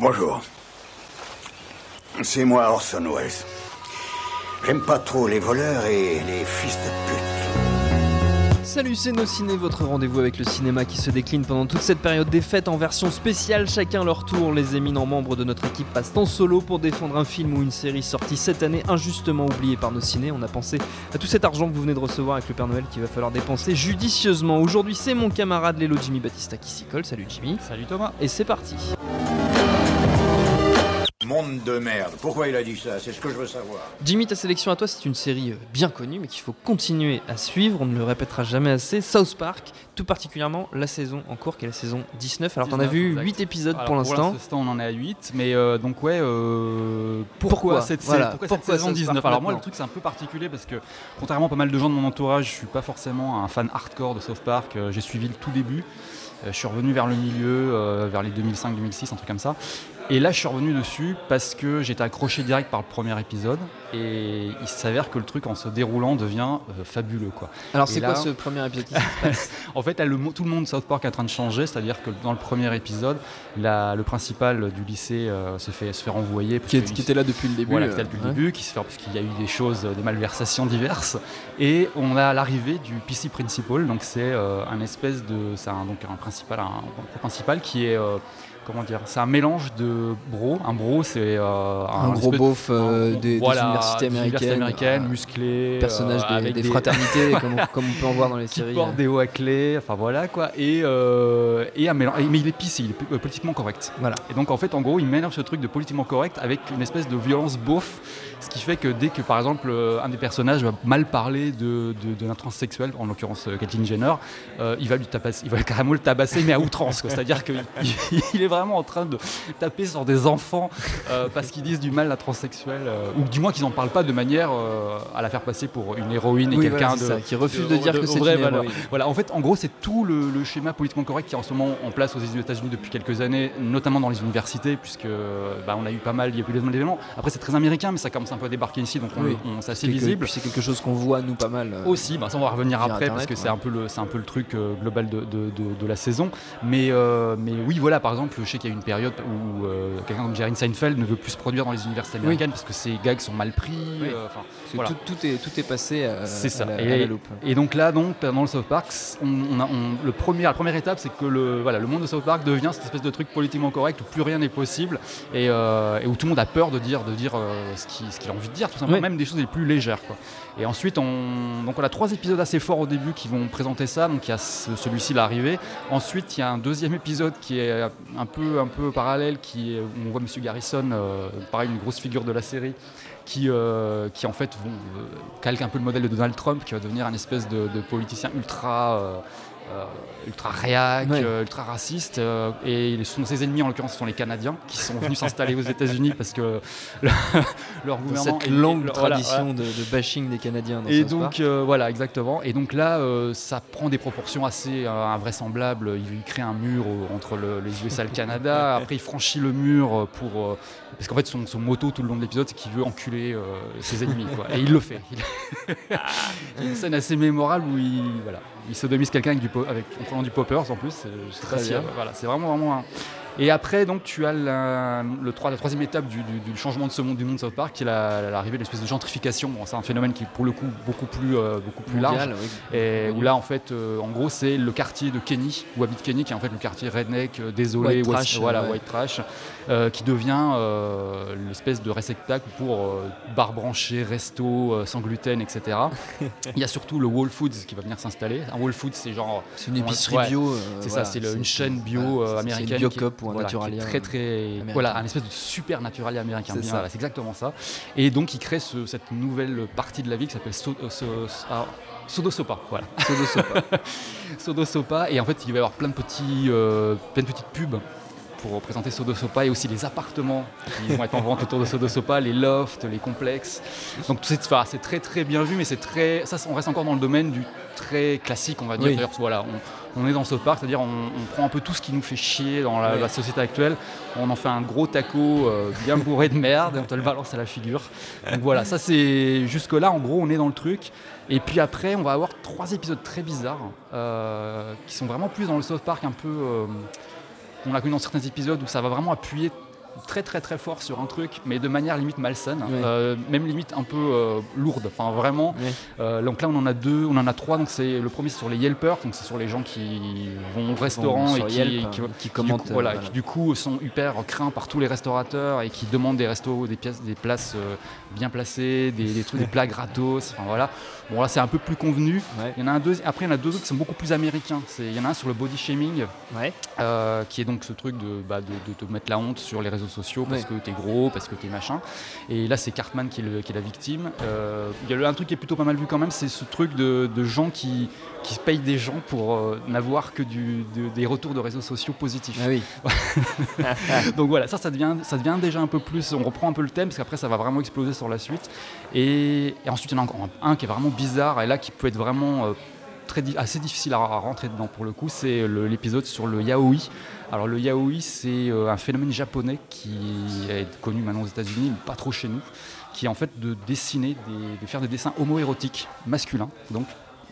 Bonjour. C'est moi Orson Welles. J'aime pas trop les voleurs et les fils de pute. Salut, c'est Nos Ciné, votre rendez-vous avec le cinéma qui se décline pendant toute cette période des fêtes en version spéciale, chacun leur tour. Les éminents membres de notre équipe passent en solo pour défendre un film ou une série sortie cette année injustement oubliée par Nos Ciné. On a pensé à tout cet argent que vous venez de recevoir avec le Père Noël qu'il va falloir dépenser judicieusement. Aujourd'hui, c'est mon camarade Lélo Jimmy Battista qui s'y colle. Salut Jimmy. Salut Thomas. Et c'est parti. Monde de merde. Pourquoi il a dit ça? C'est ce que je veux savoir. Jimmy, ta sélection à toi, c'est une série euh, bien connue, mais qu'il faut continuer à suivre. On ne le répétera jamais assez. South Park, tout particulièrement la saison en cours, qui est la saison 19. Alors, t'en as 19, vu exact. 8 épisodes Alors, pour l'instant. l'instant, on en est à 8. Mais euh, donc, ouais, euh, pourquoi, Pourquoi? cette, Voilà, pourquoi pourquoi cette saison South Park 19 Alors, moi, le truc, c'est un peu particulier parce que, contrairement à pas mal de gens de mon entourage, je suis pas forcément un fan hardcore de South Park. J'ai suivi le tout début. Je suis revenu vers le milieu, euh, vers les 2005-2006, un truc comme ça. Et là, je suis revenu dessus parce que j'étais accroché direct par le premier épisode. Et il s'avère que le truc, en se déroulant, devient euh, fabuleux. Quoi. Alors, c'est quoi ce premier épisode? Qui se passe? En fait, là, le tout le monde de South Park est en train de changer, c'est-à-dire que dans le premier épisode, la- le principal du lycée euh, se, fait, se fait renvoyer. qui, est- était là depuis le début voilà, euh, qui était là depuis ouais. le début, qui se fait parce qu'il y a eu des choses, des malversations diverses. Et on a l'arrivée du PC Principal, donc c'est euh, un espèce de, c'est un, donc un principal, un, un principal qui est comment dire, c'est un mélange de bro. Un bro, c'est euh, Un gros beauf euh, des, universités américaines, américaines, euh, musclé, personnage euh, des, avec des fraternités, comme, on, comme on peut en voir dans les qui séries. porte des hauts à clé, enfin voilà quoi, et, et un mélange, mais il est pissé, il est politiquement correct. Voilà. Et donc en fait, en gros, il mélange ce truc de politiquement correct avec une espèce de violence beauf, ce qui fait que dès que par exemple euh, un des personnages va mal parler de, de, de la transsexuelle, en l'occurrence euh, Caitlyn Jenner, euh, il va lui tabasser, il va carrément le tabasser, mais à outrance, c'est-à-dire qu'il il est vraiment en train de taper sur des enfants euh, parce qu'ils disent du mal à la transsexuelle, euh, ou du moins qu'ils n'en parlent pas de manière euh, à la faire passer pour une héroïne et Oui, quelqu'un voilà, de qui refuse de- dire que c'est une héroïne. Voilà, en fait, en gros, c'est tout le, le schéma politiquement correct qui est en ce moment en place aux États-Unis depuis quelques années, notamment dans les universités, puisque bah, on a eu pas mal, il y a eu des événements. Après, c'est très américain, mais ça commence un peu à débarquer ici, donc on, Oui. on- c'est assez visible. C'est quelque chose qu'on voit nous pas mal. euh, Aussi, bah, ça on va revenir après Internet, parce que c'est un peu le c'est un peu le truc euh, global de, de- de- de la saison. Mais euh, mais oui, voilà, par exemple, je sais qu'il y a une période où quelqu'un comme Jerry Seinfeld ne veut plus se produire dans les universités Oui. américaines parce que ses gags sont mal pris. Oui. voilà. tout, tout est, tout est passé à, C'est ça. à la, Et- à la loupe. Et donc là, donc, dans le South Park, on, on a, on- le premier, la première étape, c'est que le, voilà, le monde de South Park devient cette espèce de truc politiquement correct où plus rien n'est possible et, et où tout le monde a peur de dire, de dire ce qu'il ce qu'il a envie de dire, tout simplement, Oui. même des choses les plus légères. Quoi. Et ensuite, on, donc on a trois épisodes assez forts au début qui vont présenter ça. Donc il y a ce- celui-ci l'arrivée. Ensuite, il y a un deuxième épisode qui est un peu, un peu parallèle, qui est, où on voit Monsieur Garrison, euh, pareil, une grosse figure de la série, qui, euh, qui en fait vont, euh, calque un peu le modèle de Donald Trump, qui va devenir un espèce de, de politicien ultra, ultra réac, Ouais. euh, ultra raciste. euh, et sont ses ennemis, en l'occurrence, ce sont les Canadiens, qui sont venus s'installer aux États-Unis parce que le- leur gouvernement. cette est- longue voilà, tradition de, de bashing des Canadiens. Dans et donc euh, voilà exactement. Et donc là, euh, ça prend des proportions assez euh, invraisemblables. Il, il crée un mur euh, entre le- les USA et le Canada. Après, il franchit le mur euh, pour euh, parce qu'en fait, son, son motto tout le long de l'épisode, c'est qu'il veut enculer euh, ses ennemis. Quoi. Et il le fait. Il... il y a une scène assez mémorable où il voilà, il sodomise quelqu'un avec du avec en prenant du poppers en plus. C'est- Très voilà, c'est vraiment vraiment un- et après, donc, tu as la, le trois- la troisième étape du, du- du changement de ce monde du monde de South Park, qui est la- l'arrivée de l'espèce de gentrification. Bon, c'est un phénomène qui est pour le coup beaucoup plus, euh, beaucoup plus large. Oui. Et où là, en fait, euh, en gros, c'est le quartier de Kenny, où habite Kenny, qui est en fait le quartier redneck, euh, désolé, White West- trash, voilà, ouais. white trash, qui devient l'espèce de réceptacle pour bar branché, resto, sans gluten, etc. Il y a surtout le Whole Foods qui va venir s'installer. Un Whole Foods, c'est genre C'est une épicerie Ouais, bio. c'est voilà, ça, c'est une chaîne bio américaine. Ou un voilà, Naturalia. Très, très. américain. Voilà, un espèce de super naturalia américain. C'est voilà, exactement ça. Et donc, il crée ce- cette nouvelle partie de la vie qui s'appelle So- euh, So- ah, Sodosopa. Voilà. Sodosopa. Sodosopa. Et en fait, il va y avoir plein de, petits, euh, plein de petites pubs pour présenter Sodosopa et aussi les appartements qui vont être en vente autour de Sodosopa, les lofts, les complexes. Donc c'est enfin, très très bien vu, mais c'est très ça, on reste encore dans le domaine du très classique, on va dire. Oui. Voilà, on, on est dans ce parc, c'est-à-dire on, on prend un peu tout ce qui nous fait chier dans la, Oui. la société actuelle, on en fait un gros taco euh, bien bourré de merde et on te le balance à la figure. Donc voilà, ça c'est jusque là en gros on est dans le truc. Et puis après on va avoir trois épisodes très bizarres euh, qui sont vraiment plus dans le South Park un peu. euh, on l'a connu dans certains épisodes où ça va vraiment appuyer très très très fort sur un truc, mais de manière limite malsaine, Ouais. euh, même limite un peu euh, lourde. Enfin vraiment. Euh, donc là on en a deux, on en a trois. Donc c'est le premier c'est sur les Yelpers, donc c'est sur les gens qui vont au restaurant Vont et qui, Yelp, qui- hein, qui qui du commentent, coup, voilà, voilà. qui du coup sont hyper craints par tous les restaurateurs et qui demandent des restos, des pièces, des places bien placées, des, des trucs, des plats gratos. Enfin voilà. Bon là c'est un peu plus convenu. Ouais. Il y en a un deuxième. Après il y en a deux autres qui sont beaucoup plus américains. C'est- Il y en a un sur le body shaming. Ouais. Qui est donc ce truc de, bah, de, de te mettre la honte sur les réseaux sociaux parce Ouais. que t'es gros, parce que t'es machin. Et là, c'est Cartman qui est, le- qui est la victime. Euh, Il y a un truc qui est plutôt pas mal vu quand même, c'est ce truc de, de gens qui, qui payent des gens pour euh, n'avoir que du, de- des retours de réseaux sociaux positifs. Ah oui. Donc voilà, ça, ça devient, ça devient déjà un peu plus. On reprend un peu le thème parce qu'après, ça va vraiment exploser sur la suite. Et, et ensuite, il y en a encore un, un qui est vraiment bizarre et là qui peut être vraiment euh, assez difficile à, rentrer dedans pour le coup. C'est le- l'épisode sur le yaoi. Alors, le yaoi, c'est euh, un phénomène japonais qui est connu maintenant aux États-Unis, mais pas trop chez nous, qui est en fait de dessiner, des- de faire des dessins homoérotiques masculins. Donc,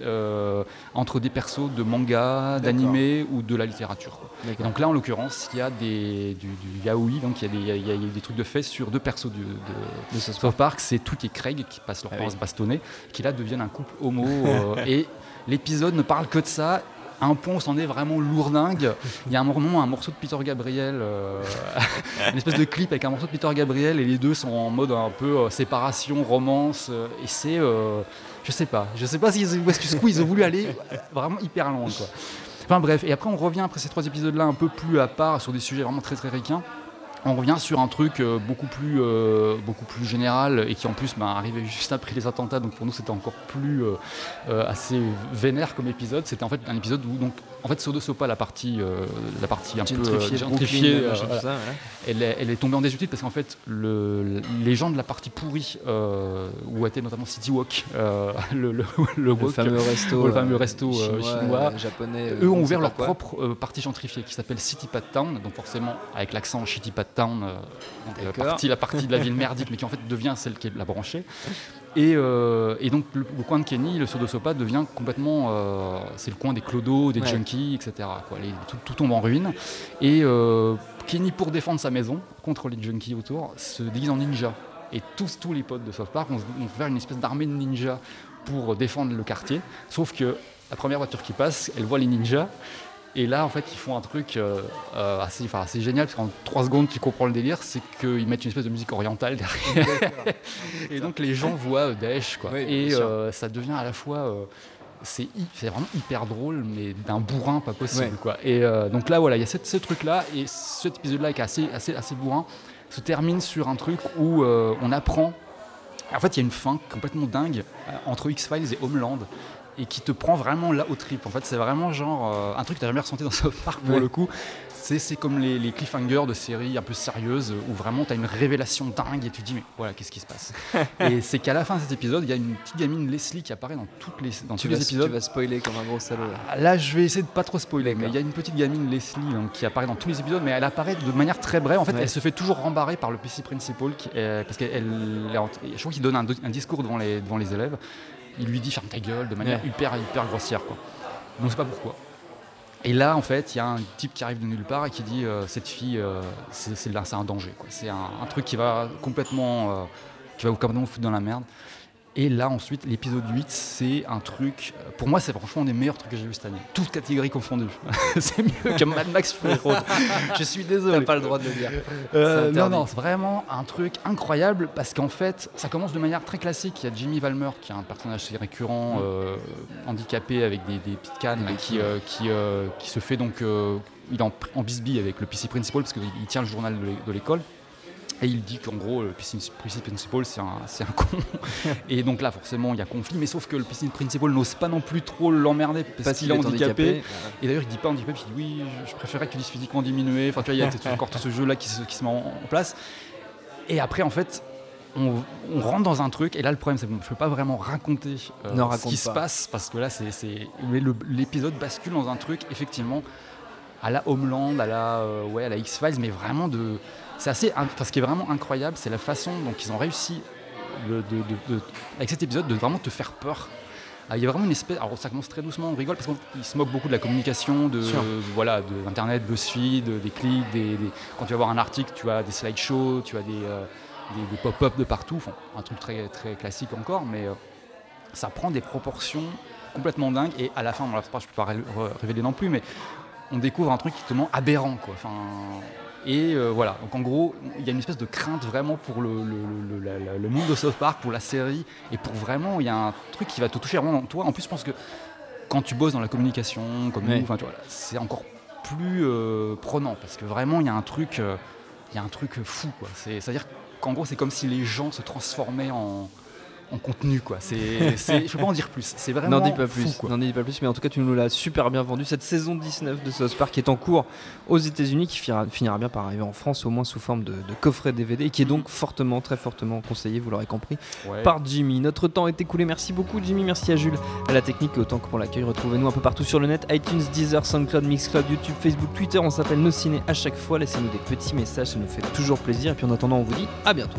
euh, entre des persos de manga, d'animé ou de la littérature. Et donc là, en l'occurrence, il y a des, du, du yaoi, donc il y, a des- il y a- il y a des trucs de fesses sur deux persos du- de, De South Park. C'est Toot et Craig qui passent leur Ah temps oui. à se bastonner, qui là deviennent un couple homo. euh, et l'épisode ne parle que de ça. Un point où c'en est vraiment lourdingue. Il y a un moment, un morceau de Peter Gabriel, euh, une espèce de clip avec un morceau de Peter Gabriel, et les deux sont en mode un peu euh, séparation, romance. euh, et c'est. je sais pas. Je sais pas si ils ont voulu aller vraiment hyper loin. Enfin bref, et après on revient après ces trois épisodes-là un peu plus à part sur des sujets vraiment très très ricains. On revient sur un truc euh, beaucoup plus euh, beaucoup plus général et qui en plus bah, arrivait juste après les attentats. Donc pour nous c'était encore plus euh, assez vénère comme épisode. C'était en fait un épisode où donc en fait Sodo Sopa la partie euh, la partie un peu Gentrifié, gentrifiée, Brooklyn, voilà, ça, elle est, elle est tombée en désuétude parce qu'en fait, le- les gens de la partie pourrie, où était notamment City Walk, le, fameux resto, le fameux resto, chinois, chinois. japonais. eux ont ouvert leur quoi. propre partie gentrifiée qui s'appelle City Pad Town, donc forcément avec l'accent Shitty Pad Town, euh, la partie, la partie de la ville merdique, mais qui en fait devient celle qui est la branchée. Et, euh, et donc le, le coin de Kenny, le Sodo Sopa, devient complètement, euh, c'est le coin des clodos, des Ouais. junkies, etc. quoi. Les- tout, tout tombe en ruine. Et Kenny, pour défendre sa maison contre les junkies autour, se déguise en ninja. Et tous, tous les potes de South Park vont, vont faire une espèce d'armée de ninjas pour défendre le quartier. Sauf que la première voiture qui passe, elle voit les ninjas. Et là, en fait, ils font un truc euh, euh, assez, enfin, assez génial, parce qu'en 3 secondes, tu comprends le délire, c'est qu'ils mettent une espèce de musique orientale derrière. et donc, les gens voient euh, Daesh, quoi. Oui, et euh, ça devient à la fois... euh, c'est vraiment hyper drôle, mais d'un bourrin pas possible. Ouais. Quoi. Et donc là, voilà, il y a cette- ce truc-là, et cet épisode-là qui est assez, assez, assez bourrin, se termine sur un truc où on apprend. En fait, il y a une fin complètement dingue entre X-Files et Homeland. Et qui te prend vraiment là au trip. En fait, c'est vraiment genre euh, un truc que tu jamais ressenti dans South Park pour Ouais. le coup. C'est comme les, les cliffhangers de séries un peu sérieuses où vraiment tu as une révélation dingue et tu te dis, mais voilà, qu'est-ce qui se passe? Et c'est qu'à la fin de cet épisode, il y a une petite gamine Leslie qui apparaît dans, toutes les, dans Tu tous vas, les épisodes. tu vas spoiler comme un gros salaud. là. Ah, Là, je vais essayer de pas trop spoiler, mais il y a une petite gamine Leslie donc, qui apparaît dans tous les épisodes, mais elle apparaît de manière très brève. En fait, Ouais. elle se fait toujours rembarrer par le PC principal, qui est- parce qu'elle, je crois qu'il donne un, un discours devant les, devant les élèves. Il lui dit ferme ta gueule de manière Ouais. hyper hyper grossière, quoi. On ne sait pas pourquoi. Et là, en fait, il y a un type qui arrive de nulle part et qui dit euh, cette fille, euh, c'est un danger. C'est un, un truc qui va complètement, euh, qui va vous complètement foutre dans la merde. Et là, ensuite, l'épisode 8, c'est un truc. euh, Pour moi, c'est franchement un des meilleurs trucs que j'ai vu cette année. Toutes catégories confondues. c'est mieux que Mad Max Fury Road. Je suis désolé. T'as pas le droit de le dire. Euh, non, non, c'est vraiment un truc incroyable parce qu'en fait, ça commence de manière très classique. Il y a Jimmy Valmer qui est un personnage assez récurrent, euh, handicapé avec des, des petites cannes, là, qui, euh, qui, qui se fait donc. il est en, en bisbille avec le PC Principal parce qu'il il tient le journal de l'école. Et il dit qu'en gros, le PC Principal, c'est un, c'est un con. Et donc là, forcément, il y a conflit. Mais sauf que le PC Principal n'ose pas non plus trop l'emmerder parce Parce qu'il qu'il est handicapé. handicapé. Et d'ailleurs, il dit pas handicapé, puis il dit oui, je- je préférais que tu dises physiquement diminué. Enfin, tu vois, il y a tout- encore tout ce jeu-là qui se, qui se met en, en place. Et après, en fait, on, on rentre dans un truc, et là, le problème, c'est que je ne peux pas vraiment raconter euh, Non, ce qui se pas. passe, parce que là, c'est, c'est- le- l'épisode bascule dans un truc, effectivement, à la Homeland, à la, euh, ouais, à la X-Files, mais vraiment de. C'est assez. in- Enfin, ce qui est vraiment incroyable, c'est la façon dont ils ont réussi, le- de- de- de- avec cet épisode, de vraiment te faire peur. Ah, il y a vraiment une espèce. Alors ça commence très doucement, on rigole parce qu'il se moque beaucoup de la communication, de, voilà, de Internet, BuzzFeed, des clics, des, quand tu vas voir un article, tu as des slideshows, tu as des, euh, des, pop-up de partout, enfin, un truc très, très classique encore, mais euh, ça prend des proportions complètement dingues et à la fin, je ne peux pas révéler non plus, mais on découvre un truc qui est tellement aberrant. Quoi. Enfin, et euh, voilà, donc en gros, il y a une espèce de crainte vraiment pour le, le, monde de South Park, pour la série, et pour vraiment, il y a un truc qui va te toucher vraiment toi. En plus, je pense que quand tu bosses dans la communication, comme nous, c'est encore plus euh, prenant, parce que vraiment, il y a un truc, euh, il y a un truc fou. C'est-à-dire qu'en gros, c'est comme si les gens se transformaient en, en contenu quoi. C'est, je peux pas en dire plus. C'est vraiment n'en dis pas plus. N'en dis pas plus, mais en tout cas tu nous l'as super bien vendu. Cette saison 19 de South Park qui est en cours aux États-Unis, qui finira, bien par arriver en France au moins sous forme de, coffret DVD et qui est donc fortement, très fortement conseillé, vous l'aurez compris, par Jimmy. Notre temps est écoulé. Merci beaucoup Jimmy, merci à Jules, à la technique et autant que pour l'accueil. Retrouvez-nous un peu partout sur le net, iTunes, Deezer, SoundCloud, Mixcloud, YouTube, Facebook, Twitter. On s'appelle Nos Ciné à chaque fois. Laissez-nous des petits messages, ça nous fait toujours plaisir. Et puis en attendant, on vous dit à bientôt.